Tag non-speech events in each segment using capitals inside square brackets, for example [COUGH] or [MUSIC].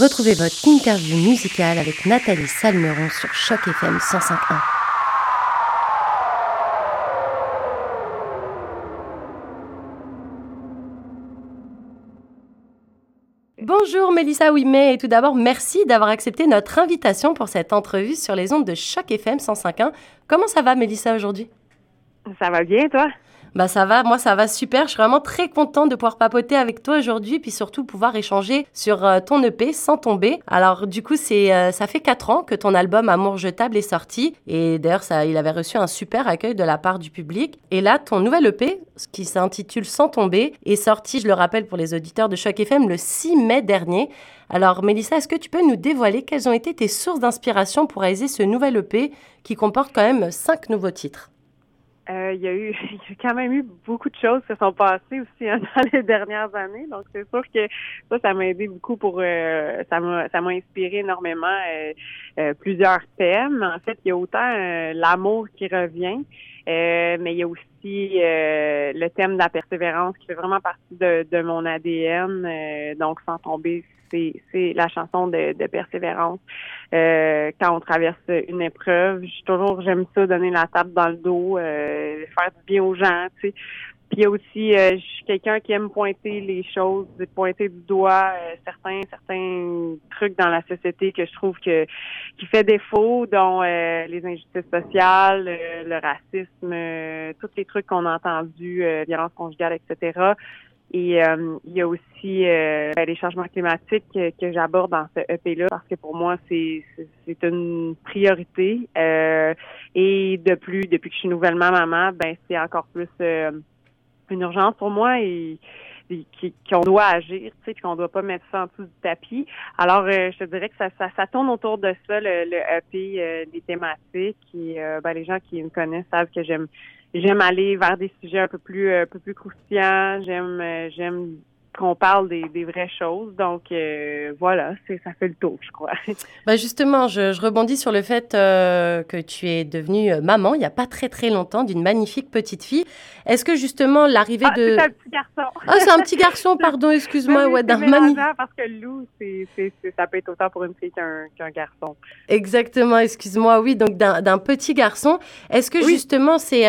Retrouvez votre interview musicale avec Nathalie Salmeron sur Choc FM 105.1. Bonjour Mélissa Ouimet et tout d'abord merci d'avoir accepté notre invitation pour cette entrevue sur les ondes de Choc FM 105.1. Comment ça va Mélissa aujourd'hui? Ça va bien toi? Bah ça va, moi ça va super. Je suis vraiment très contente de pouvoir papoter avec toi aujourd'hui, puis surtout pouvoir échanger sur euh, ton EP sans tomber. Alors du coup, c'est euh, ça fait quatre ans que ton album Amour jetable est sorti, et d'ailleurs ça, il avait reçu un super accueil de la part du public. Et là, ton nouvel EP, qui s'intitule Sans tomber, est sorti, je le rappelle pour les auditeurs de Choc FM, le 6 mai dernier. Alors Mélissa, est-ce que tu peux nous dévoiler quelles ont été tes sources d'inspiration pour réaliser ce nouvel EP qui comporte quand même cinq nouveaux titres? Euh, il y a eu [LAUGHS] il y a quand même eu beaucoup de choses qui se sont passées aussi hein, [LAUGHS] dans les dernières années. Donc c'est sûr que ça, ça m'a aidé beaucoup pour euh, ça m'a ça m'a inspiré énormément euh, plusieurs thèmes. En fait, il y a autant l'amour qui revient, mais il y a aussi le thème de la persévérance qui fait vraiment partie de, de mon ADN. donc sans tomber c'est la chanson de, de persévérance. Euh, quand on traverse une épreuve, je toujours j'aime ça donner la table dans le dos, euh, faire du bien aux gens, tu sais. Puis aussi, euh, je suis quelqu'un qui aime pointer les choses, pointer du doigt certains certains trucs dans la société que je trouve que qui fait défaut, dont les injustices sociales, le racisme, tous les trucs qu'on a entendus, violence conjugale, etc. Et euh, il y a aussi euh, ben, les changements climatiques que, j'aborde dans ce EP-là parce que pour moi, c'est, une priorité. Euh, et de plus, depuis que je suis nouvellement maman, ben c'est encore plus une urgence pour moi et, qu'on doit agir, tu sais, qu'on doit pas mettre ça en dessous du tapis. Alors, je te dirais que ça, ça, ça, tourne autour de ça, le, le EP, les thématiques. Et ben, les gens qui me connaissent savent que j'aime j'aime aller vers des sujets un peu plus euh, un peu plus croustillants. J'aime euh, j'aime qu'on parle des, des, vraies choses. Donc euh, voilà, c'est ça fait le tour, je crois. [LAUGHS] Bah justement, je, je rebondis sur le fait que tu es devenue maman il n'y a pas très très longtemps d'une magnifique petite fille. Est-ce que justement l'arrivée ah, de c'est un petit garçon. Ah, c'est un petit garçon, [LAUGHS] pardon, excuse-moi, ouais, d'un magnifique. parce que Lou, c'est, c'est, ça peut être autant pour une fille qu'un, qu'un garçon. Exactement, excuse-moi, oui, donc d'un, petit garçon. Est-ce que justement c'est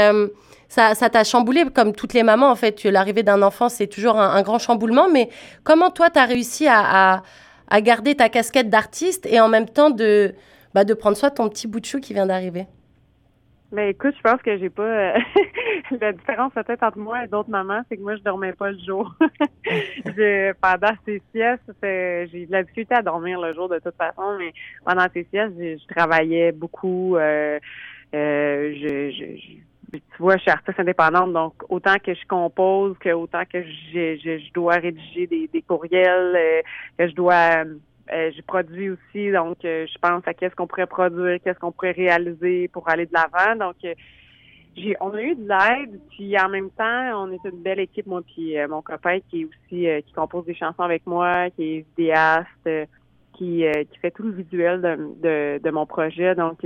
ça t'a chamboulé comme toutes les mamans en fait. L'arrivée d'un enfant, c'est toujours un, grand chamboulement. Mais comment toi, tu as réussi à, à, garder ta casquette d'artiste et en même temps de, bah, de prendre soin de ton petit bout de chou qui vient d'arriver? Ben écoute, je pense que j'ai pas euh, [LAUGHS] la différence peut-être entre moi et d'autres mamans, c'est que moi je dormais pas le jour. [LAUGHS] pendant ces siestes, j'ai de la difficulté à dormir le jour de toute façon, mais pendant ces siestes, je, travaillais beaucoup. Euh, euh, je, je, tu vois, je suis artiste indépendante, donc autant que je compose, que autant que je, je, dois rédiger des, des courriels, euh, que je dois euh, je produis aussi, donc euh, je pense à qu'est-ce qu'on pourrait produire, qu'est-ce qu'on pourrait réaliser pour aller de l'avant. Donc j'ai on a eu de l'aide, puis en même temps, on est une belle équipe, moi puis mon copain qui est aussi qui compose des chansons avec moi, qui est vidéaste, qui, qui fait tout le visuel de, de, de mon projet. Donc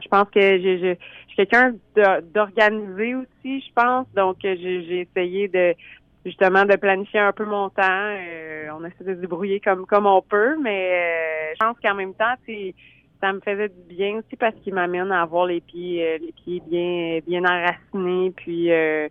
je pense que j'ai, je suis quelqu'un d'organisé aussi, je pense. Donc, j'ai essayé de justement de planifier un peu mon temps. Euh, on essaie de se débrouiller comme comme on peut, mais euh, je pense qu'en même temps, c'est ça me faisait du bien aussi parce qu'il m'amène à avoir les pieds euh, les pieds bien bien enracinés. Puis euh,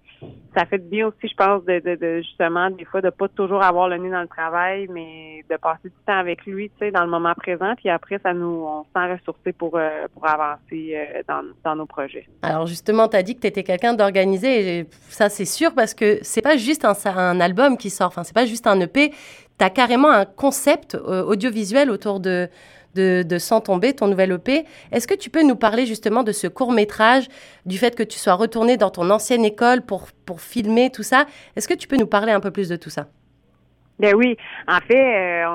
ça fait du bien aussi je pense de, de, justement des fois de pas toujours avoir le nez dans le travail mais de passer du temps avec lui tu sais dans le moment présent. Puis après ça nous on se sent ressourcé pour euh, pour avancer dans, dans nos projets. Alors justement tu as dit que tu étais quelqu'un d'organisé ça c'est sûr parce que c'est pas juste un, un album qui sort. Enfin c'est pas juste un EP tu as carrément un concept audiovisuel autour de de, Sans tomber, ton nouvel EP. Est-ce que tu peux nous parler justement de ce court métrage, du fait que tu sois retourné dans ton ancienne école pour, pour filmer tout ça? Est-ce que tu peux nous parler un peu plus de tout ça? Ben oui, en fait, euh,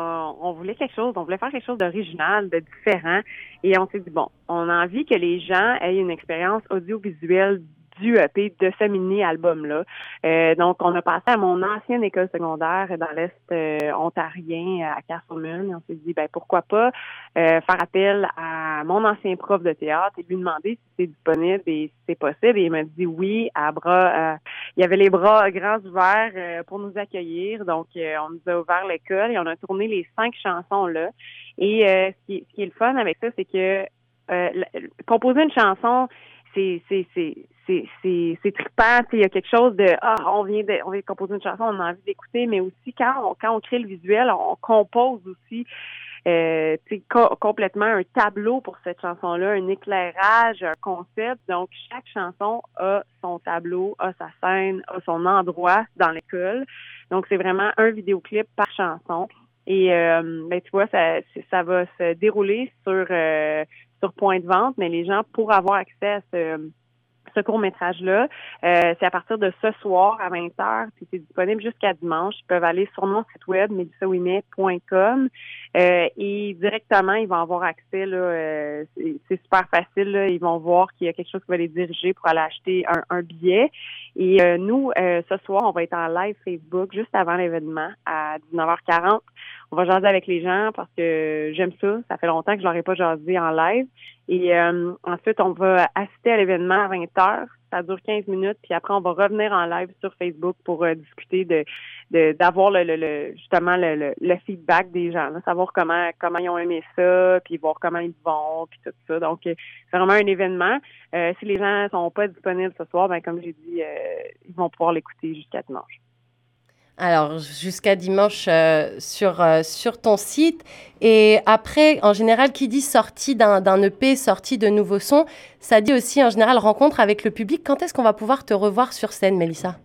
on, voulait quelque chose, on voulait faire quelque chose d'original, de différent, et on s'est dit bon, on a envie que les gens aient une expérience audiovisuelle du EP de ce mini-album-là. Euh, donc, on a passé à mon ancienne école secondaire dans l'Est euh, ontarien, à Castleman, et on s'est dit, ben pourquoi pas euh, faire appel à mon ancien prof de théâtre et lui demander si c'est disponible et si c'est possible. Et il m'a dit oui, à bras, il y avait les bras grands ouverts pour nous accueillir. Donc, on nous a ouvert l'école et on a tourné les cinq chansons là. Et ce qui, ce, qui, est le fun avec ça, c'est que composer une chanson, c'est c'est trippant, il y a quelque chose de ah on vient de on vient de composer une chanson, on a envie d'écouter, mais aussi quand on quand on crée le visuel, on compose aussi euh, complètement un tableau pour cette chanson-là, un éclairage, un concept. Donc, chaque chanson a son tableau, a sa scène, a son endroit dans l'école. Donc, c'est vraiment un vidéoclip par chanson. Et euh, ben, tu vois, ça, ça va se dérouler sur euh, sur point de vente, mais les gens, pour avoir accès à ce ce court-métrage-là. Euh, c'est à partir de ce soir à 20h, puis c'est disponible jusqu'à dimanche. Ils peuvent aller sur mon site web, melissaouimet.com euh, et directement, ils vont avoir accès. Là, euh, c'est super facile. Là, ils vont voir qu'il y a quelque chose qui va les diriger pour aller acheter un, un billet. Et euh, nous, ce soir, on va être en live Facebook juste avant l'événement à 19h40. On va jaser avec les gens parce que j'aime ça. Ça fait longtemps que je leur ai pas jasé en live. Et euh, ensuite, on va assister à l'événement à 20 heures. Ça dure 15 minutes, puis après, on va revenir en live sur Facebook pour euh, discuter de d'avoir le, le, justement le, le, feedback des gens, savoir comment comment ils ont aimé ça, puis voir comment ils vont, puis tout ça. Donc, euh, c'est vraiment un événement. si les gens sont pas disponibles ce soir, ben comme j'ai dit, ils vont pouvoir l'écouter jusqu'à dimanche. Alors, jusqu'à dimanche euh, sur, euh, sur ton site. Et après, en général, qui dit sortie d'un EP, sortie de nouveaux sons, ça dit aussi en général rencontre avec le public. Quand est-ce qu'on va pouvoir te revoir sur scène, Mélissa?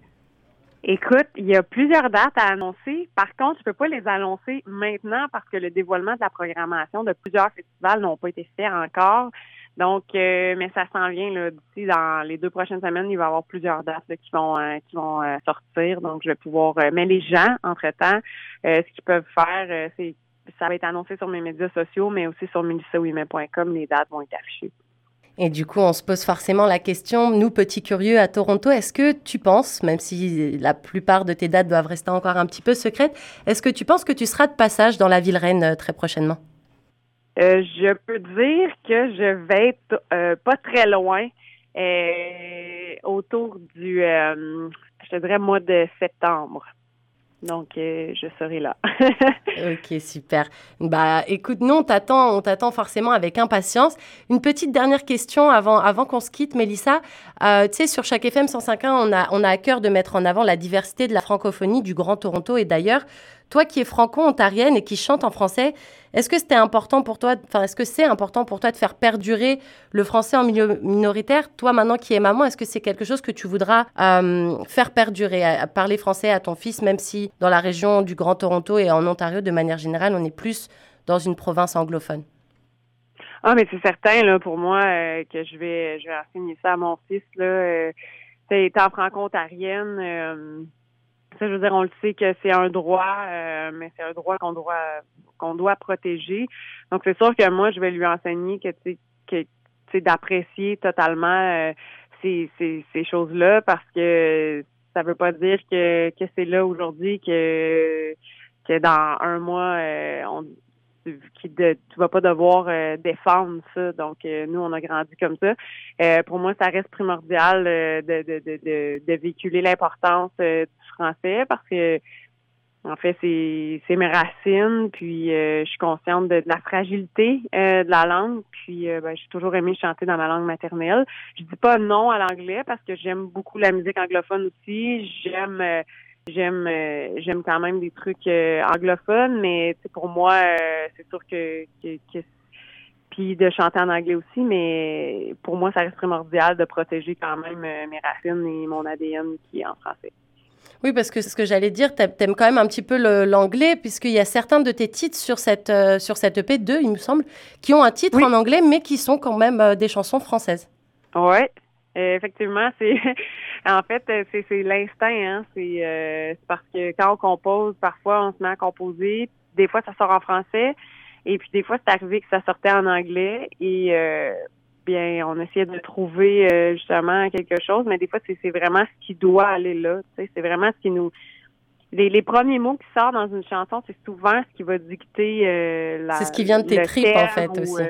Écoute, il y a plusieurs dates à annoncer. Par contre, je peux pas les annoncer maintenant parce que le dévoilement de la programmation de plusieurs festivals n'ont pas été faits encore. Donc, euh, mais ça s'en vient là d'ici dans les deux prochaines semaines, il va y avoir plusieurs dates qui vont euh, qui vont euh, sortir. Donc, je vais pouvoir. mais les gens, entre temps, ce qu'ils peuvent faire, c'est ça va être annoncé sur mes médias sociaux, mais aussi sur melissaouimet.com, les dates vont être affichées. Et du coup, on se pose forcément la question, nous, petits curieux à Toronto, est-ce que tu penses, même si la plupart de tes dates doivent rester encore un petit peu secrètes, est-ce que tu penses que tu seras de passage dans la ville reine très prochainement? Euh, je peux dire que je vais être euh, pas très loin, euh, autour du, je dirais, mois de septembre. Donc, je serai là. [LAUGHS] ok, super. Bah, écoute, nous, on t'attend, on t'attend forcément avec impatience. Une petite dernière question avant, avant qu'on se quitte, Mélissa. tu sais, sur chaque FM 105.1, on a, on a à cœur de mettre en avant la diversité de la francophonie du Grand Toronto. Et d'ailleurs, toi qui es franco-ontarienne et qui chante en français, est-ce que c'était important pour toi, enfin, est-ce que c'est important pour toi de faire perdurer le français en milieu minoritaire? Toi, maintenant qui es maman, est-ce que c'est quelque chose que tu voudras euh, faire perdurer, à, parler français à ton fils, même si dans la région du Grand Toronto et en Ontario, de manière générale, on est plus dans une province anglophone? Ah, mais c'est certain, là, pour moi, euh, que je vais, je vais enseigner ça à mon fils, là. Euh, étant franco-ontarienne, je veux dire, on le sait que c'est un droit, euh, mais c'est un droit qu'on doit qu'on doit protéger. Donc c'est sûr que moi, je vais lui enseigner que tu que d'apprécier totalement euh, ces, ces, ces choses-là parce que ça veut pas dire que, que c'est là aujourd'hui que que dans un mois euh, on qui de, tu vas pas devoir euh, défendre ça. Donc, euh, nous, on a grandi comme ça. Euh, pour moi, ça reste primordial de, de, de, de, véhiculer l'importance du français parce que, en fait, c'est, c'est mes racines. Puis, je suis consciente de, la fragilité de la langue. Puis, ben, j'ai toujours aimé chanter dans ma langue maternelle. Je dis pas non à l'anglais parce que j'aime beaucoup la musique anglophone aussi. J'aime J'aime euh, j'aime quand même des trucs euh, anglophones, mais pour moi, euh, c'est sûr que, que, puis de chanter en anglais aussi, mais pour moi, ça reste primordial de protéger quand même mes racines et mon ADN qui est en français. Oui, parce que ce que j'allais dire, tu aimes quand même un petit peu l'anglais, puisqu'il y a certains de tes titres sur cette, sur cette EP 2, il me semble, qui ont un titre en anglais, mais qui sont quand même des chansons françaises. Oui, effectivement, c'est [LAUGHS] en fait c'est l'instinct, hein. Euh, c'est parce que quand on compose, parfois on se met à composer. Des fois, ça sort en français, et puis des fois, c'est arrivé que ça sortait en anglais. Et euh, bien, on essayait de trouver euh, justement quelque chose, mais des fois, c'est vraiment ce qui doit aller là. C'est vraiment ce qui nous les, les, premiers mots qui sortent dans une chanson, c'est souvent ce qui va dicter la. C'est ce qui vient de tes tripes, en fait, aussi.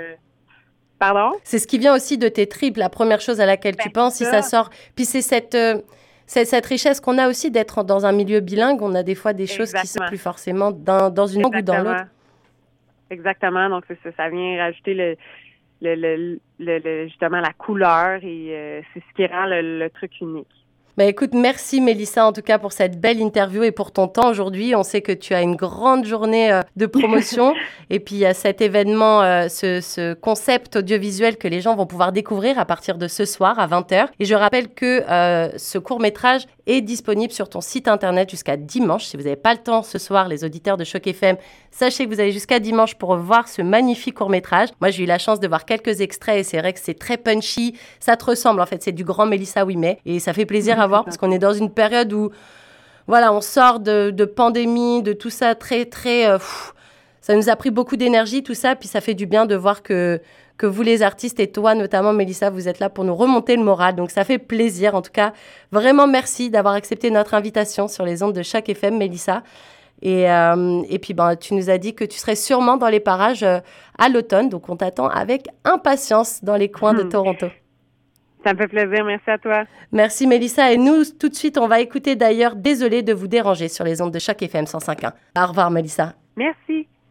Pardon? C'est ce qui vient aussi de tes tripes, la première chose à laquelle tu ben, penses, si ça sort. Puis c'est cette, euh, c'est cette richesse qu'on a aussi d'être dans un milieu bilingue. On a des fois des choses qui sont plus forcément dans, dans une langue ou dans l'autre. Exactement. Donc, ça, ça vient rajouter le, le, le, justement la couleur et euh, c'est ce qui rend le truc unique. Bah écoute, merci Mélissa en tout cas pour cette belle interview et pour ton temps aujourd'hui. On sait que tu as une grande journée euh, de promotion [LAUGHS] et puis il y a cet événement, euh, ce, concept audiovisuel que les gens vont pouvoir découvrir à partir de ce soir à 20h. Et je rappelle que euh, ce court métrage est disponible sur ton site internet jusqu'à dimanche. Si vous n'avez pas le temps ce soir, les auditeurs de Choc FM, sachez que vous avez jusqu'à dimanche pour voir ce magnifique court métrage. Moi j'ai eu la chance de voir quelques extraits et c'est vrai que c'est très punchy. Ça te ressemble en fait, c'est du grand Mélissa Ouimet et ça fait plaisir à parce qu'on est dans une période où, voilà, on sort de, pandémie, de tout ça très, très. Euh, ça nous a pris beaucoup d'énergie, tout ça, puis ça fait du bien de voir que, que vous, les artistes, et toi notamment, Mélissa, vous êtes là pour nous remonter le moral. Donc ça fait plaisir. En tout cas, vraiment merci d'avoir accepté notre invitation sur les ondes de chaque FM, Mélissa. Et, euh, et puis, ben, tu nous as dit que tu serais sûrement dans les parages euh, à l'automne. Donc, on t'attend avec impatience dans les coins de hmm. Toronto. Ça me fait plaisir. Merci à toi. Merci, Mélissa. Et nous, tout de suite, on va écouter d'ailleurs Désolé de vous déranger sur les ondes de chaque FM 105.1. Au revoir, Mélissa. Merci.